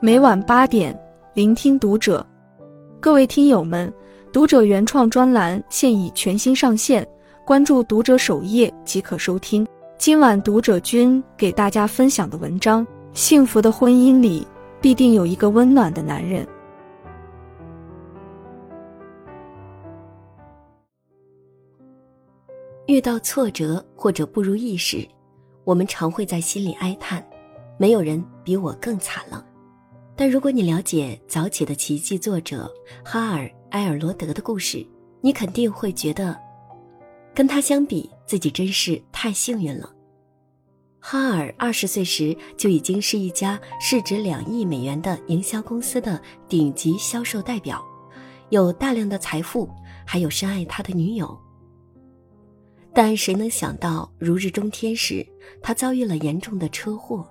每晚八点，聆听读者。各位听友们，读者原创专栏现已全新上线，关注读者首页即可收听。今晚读者君给大家分享的文章：幸福的婚姻里必定有一个温暖的男人。遇到挫折或者不如意时，我们常会在心里哀叹：“没有人比我更惨了。”但如果你了解《早起的奇迹》作者哈尔·埃尔罗德的故事，你肯定会觉得，跟他相比，自己真是太幸运了。哈尔二十岁时就已经是一家市值两亿美元的营销公司的顶级销售代表，有大量的财富，还有深爱他的女友。但谁能想到，如日中天时，他遭遇了严重的车祸，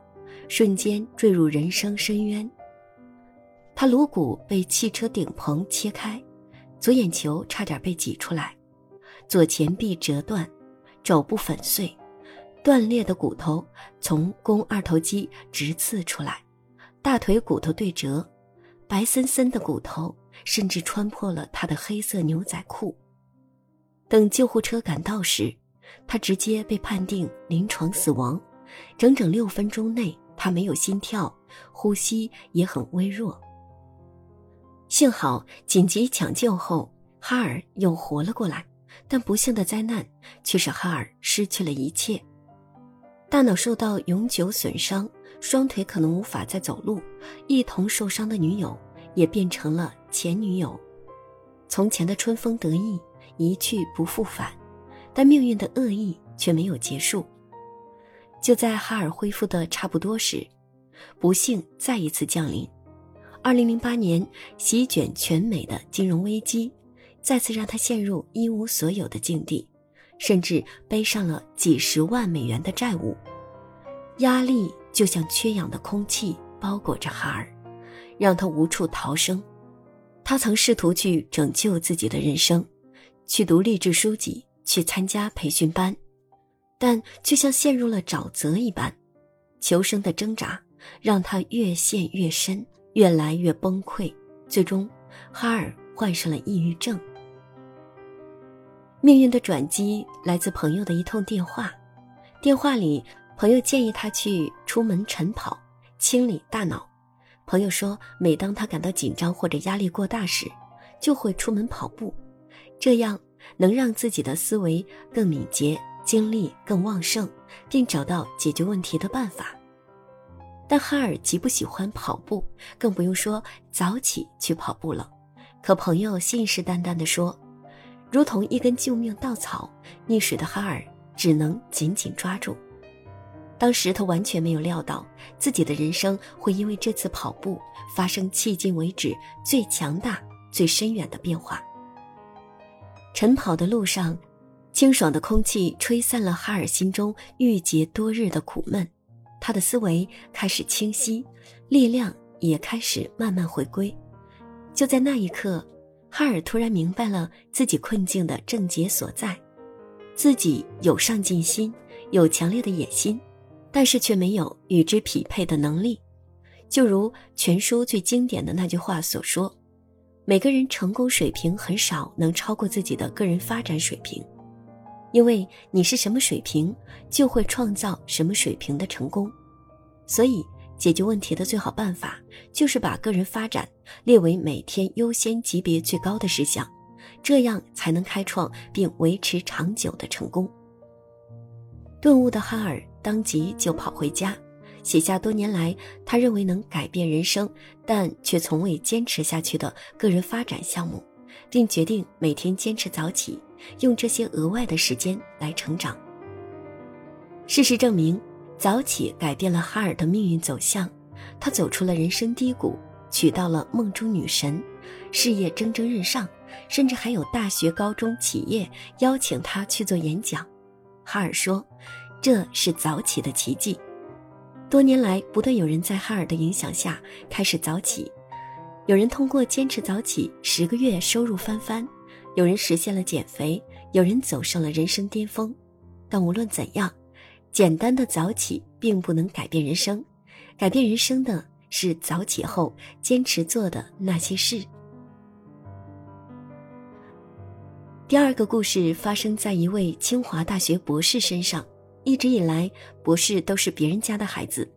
瞬间坠入人生深渊。他颅骨被汽车顶棚切开，左眼球差点被挤出来，左前臂折断，肘部粉碎，断裂的骨头从肱二头肌直刺出来，大腿骨头对折，白森森的骨头甚至穿破了他的黑色牛仔裤。等救护车赶到时，他直接被判定临床死亡，整整六分钟内他没有心跳，呼吸也很微弱。幸好紧急抢救后，哈尔又活了过来，但不幸的灾难却使哈尔失去了一切：大脑受到永久损伤，双腿可能无法再走路，一同受伤的女友也变成了前女友。从前的春风得意一去不复返，但命运的恶意却没有结束。就在哈尔恢复的差不多时，不幸再一次降临。二零零八年，席卷全美的金融危机，再次让他陷入一无所有的境地，甚至背上了几十万美元的债务。压力就像缺氧的空气包裹着哈尔，让他无处逃生。他曾试图去拯救自己的人生，去读励志书籍，去参加培训班，但却像陷入了沼泽一般，求生的挣扎让他越陷越深。越来越崩溃，最终，哈尔患上了抑郁症。命运的转机来自朋友的一通电话，电话里，朋友建议他去出门晨跑，清理大脑。朋友说，每当他感到紧张或者压力过大时，就会出门跑步，这样能让自己的思维更敏捷，精力更旺盛，并找到解决问题的办法。但哈尔极不喜欢跑步，更不用说早起去跑步了。可朋友信誓旦旦地说，如同一根救命稻草，溺水的哈尔只能紧紧抓住。当时他完全没有料到，自己的人生会因为这次跑步发生迄今为止最强大、最深远的变化。晨跑的路上，清爽的空气吹散了哈尔心中郁结多日的苦闷。他的思维开始清晰，力量也开始慢慢回归。就在那一刻，哈尔突然明白了自己困境的症结所在：自己有上进心，有强烈的野心，但是却没有与之匹配的能力。就如全书最经典的那句话所说：“每个人成功水平很少能超过自己的个人发展水平。”因为你是什么水平，就会创造什么水平的成功，所以解决问题的最好办法就是把个人发展列为每天优先级别最高的事项，这样才能开创并维持长久的成功。顿悟的哈尔当即就跑回家，写下多年来他认为能改变人生，但却从未坚持下去的个人发展项目，并决定每天坚持早起。用这些额外的时间来成长。事实证明，早起改变了哈尔的命运走向，他走出了人生低谷，娶到了梦中女神，事业蒸蒸日上，甚至还有大学、高中、企业邀请他去做演讲。哈尔说：“这是早起的奇迹。”多年来，不断有人在哈尔的影响下开始早起，有人通过坚持早起十个月收入翻番。有人实现了减肥，有人走上了人生巅峰，但无论怎样，简单的早起并不能改变人生，改变人生的是早起后坚持做的那些事。第二个故事发生在一位清华大学博士身上。一直以来，博士都是别人家的孩子，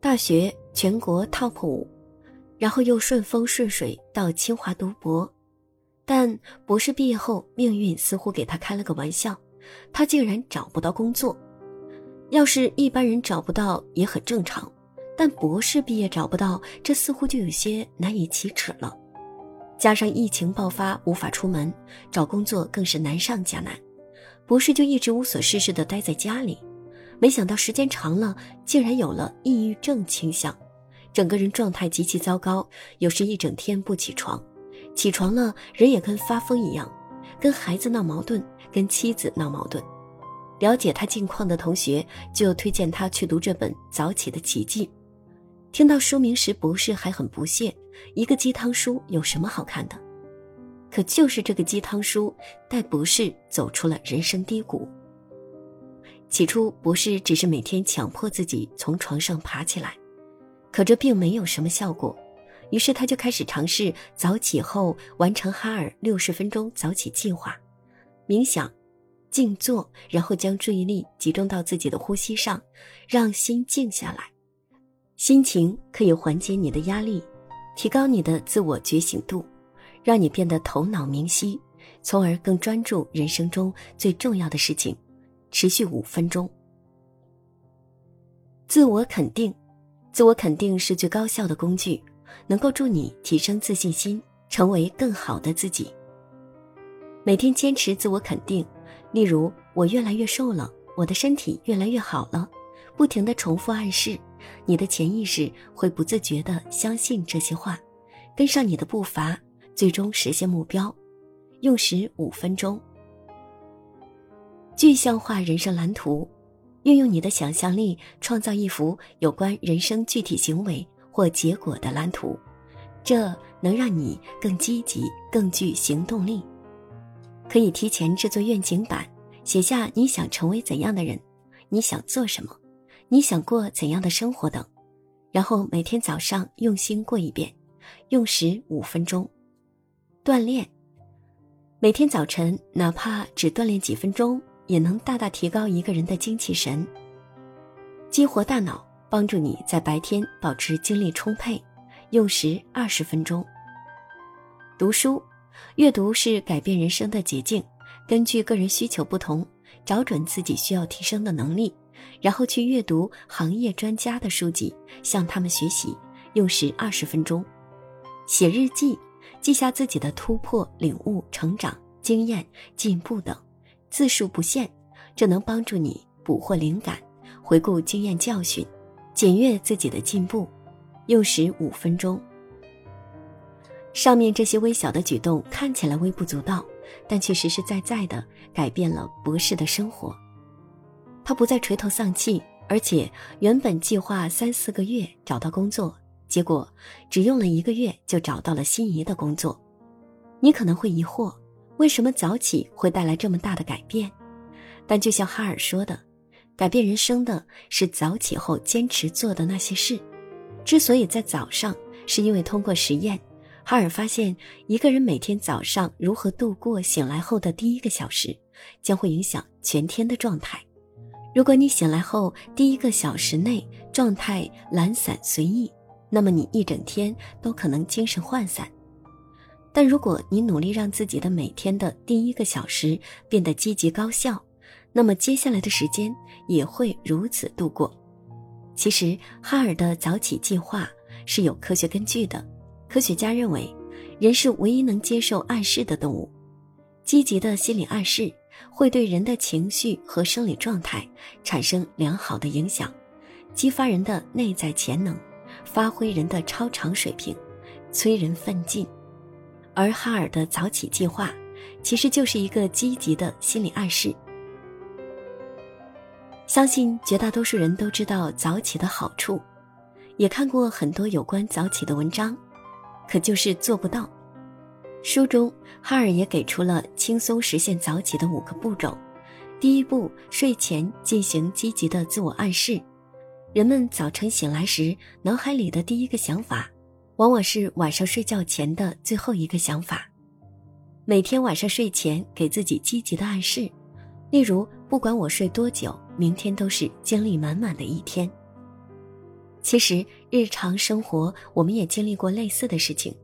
大学全国 top 五，然后又顺风顺水到清华读博。但博士毕业后，命运似乎给他开了个玩笑，他竟然找不到工作。要是一般人找不到也很正常，但博士毕业找不到，这似乎就有些难以启齿了。加上疫情爆发，无法出门，找工作更是难上加难。博士就一直无所事事的待在家里，没想到时间长了，竟然有了抑郁症倾向，整个人状态极其糟糕，有时一整天不起床，起床了人也跟发疯一样，跟孩子闹矛盾，跟妻子闹矛盾。了解他近况的同学就推荐他去读这本《早起的奇迹》。听到书名时，博士还很不屑。一个鸡汤书有什么好看的？可就是这个鸡汤书带博士走出了人生低谷。起初，博士只是每天强迫自己从床上爬起来，可这并没有什么效果。于是他就开始尝试早起后完成哈尔六十分钟早起计划，冥想、静坐，然后将注意力集中到自己的呼吸上，让心静下来。心情可以缓解你的压力。提高你的自我觉醒度，让你变得头脑明晰，从而更专注人生中最重要的事情。持续五分钟。自我肯定，自我肯定是最高效的工具，能够助你提升自信心，成为更好的自己。每天坚持自我肯定，例如我越来越瘦了，我的身体越来越好了，不停的重复暗示。你的潜意识会不自觉地相信这些话，跟上你的步伐，最终实现目标。用时五分钟。具象化人生蓝图，运用你的想象力创造一幅有关人生具体行为或结果的蓝图，这能让你更积极、更具行动力。可以提前制作愿景板，写下你想成为怎样的人，你想做什么。你想过怎样的生活等，然后每天早上用心过一遍，用时五分钟。锻炼，每天早晨哪怕只锻炼几分钟，也能大大提高一个人的精气神。激活大脑，帮助你在白天保持精力充沛，用时二十分钟。读书，阅读是改变人生的捷径。根据个人需求不同，找准自己需要提升的能力。然后去阅读行业专家的书籍，向他们学习，用时二十分钟。写日记，记下自己的突破、领悟、成长、经验、进步等，字数不限，这能帮助你捕获灵感，回顾经验教训，检阅自己的进步，用时五分钟。上面这些微小的举动看起来微不足道，但却实实在在的改变了博士的生活。他不再垂头丧气，而且原本计划三四个月找到工作，结果只用了一个月就找到了心仪的工作。你可能会疑惑，为什么早起会带来这么大的改变？但就像哈尔说的，改变人生的是早起后坚持做的那些事。之所以在早上，是因为通过实验，哈尔发现一个人每天早上如何度过醒来后的第一个小时，将会影响全天的状态。如果你醒来后第一个小时内状态懒散随意，那么你一整天都可能精神涣散。但如果你努力让自己的每天的第一个小时变得积极高效，那么接下来的时间也会如此度过。其实，哈尔的早起计划是有科学根据的。科学家认为，人是唯一能接受暗示的动物，积极的心理暗示。会对人的情绪和生理状态产生良好的影响，激发人的内在潜能，发挥人的超常水平，催人奋进。而哈尔的早起计划，其实就是一个积极的心理暗示。相信绝大多数人都知道早起的好处，也看过很多有关早起的文章，可就是做不到。书中，哈尔也给出了轻松实现早起的五个步骤。第一步，睡前进行积极的自我暗示。人们早晨醒来时，脑海里的第一个想法，往往是晚上睡觉前的最后一个想法。每天晚上睡前给自己积极的暗示，例如不管我睡多久，明天都是精力满满的一天。其实日常生活我们也经历过类似的事情，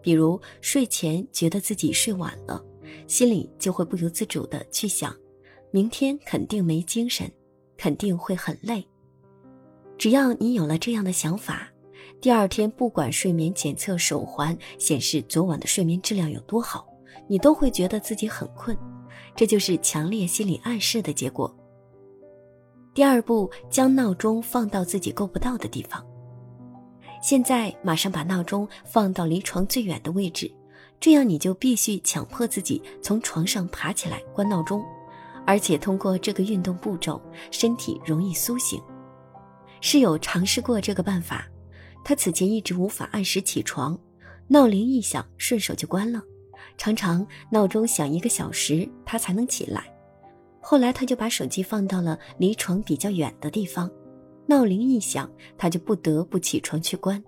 比如睡前觉得自己睡晚了，心里就会不由自主的去想，明天肯定没精神，肯定会很累。只要你有了这样的想法，第二天不管睡眠检测手环显示昨晚的睡眠质量有多好，你都会觉得自己很困，这就是强烈心理暗示的结果。第二步，将闹钟放到自己够不到的地方。现在马上把闹钟放到离床最远的位置，这样你就必须强迫自己从床上爬起来关闹钟，而且通过这个运动步骤，身体容易苏醒。室友尝试过这个办法，他此前一直无法按时起床，闹铃一响顺手就关了，常常闹钟响一个小时他才能起来。后来他就把手机放到了离床比较远的地方，闹铃一响，他就不得不起床去关，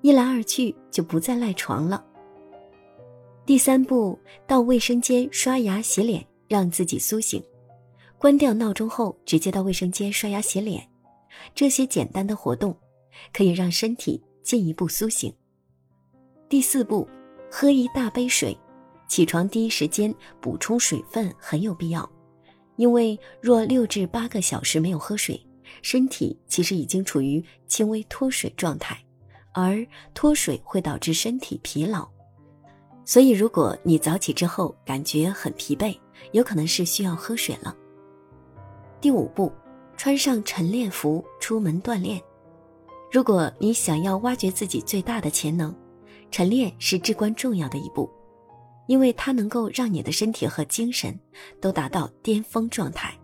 一来二去就不再赖床了。第三步，到卫生间刷牙洗脸，让自己苏醒。关掉闹钟后，直接到卫生间刷牙洗脸，这些简单的活动可以让身体进一步苏醒。第四步，喝一大杯水，起床第一时间补充水分很有必要。因为若六至八个小时没有喝水，身体其实已经处于轻微脱水状态，而脱水会导致身体疲劳。所以，如果你早起之后感觉很疲惫，有可能是需要喝水了。第五步，穿上晨练服出门锻炼。如果你想要挖掘自己最大的潜能，晨练是至关重要的一步。因为它能够让你的身体和精神都达到巅峰状态，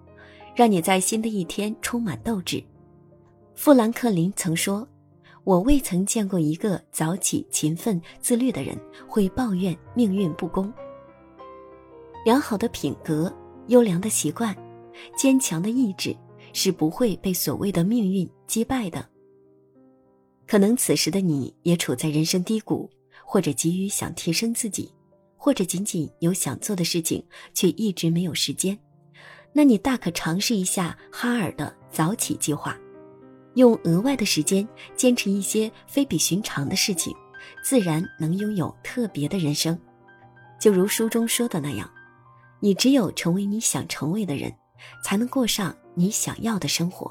让你在新的一天充满斗志。富兰克林曾说：“我未曾见过一个早起、勤奋、自律的人会抱怨命运不公。”良好的品格、优良的习惯、坚强的意志是不会被所谓的命运击败的。可能此时的你也处在人生低谷，或者急于想提升自己。或者仅仅有想做的事情，却一直没有时间，那你大可尝试一下哈尔的早起计划，用额外的时间坚持一些非比寻常的事情，自然能拥有特别的人生。就如书中说的那样，你只有成为你想成为的人，才能过上你想要的生活。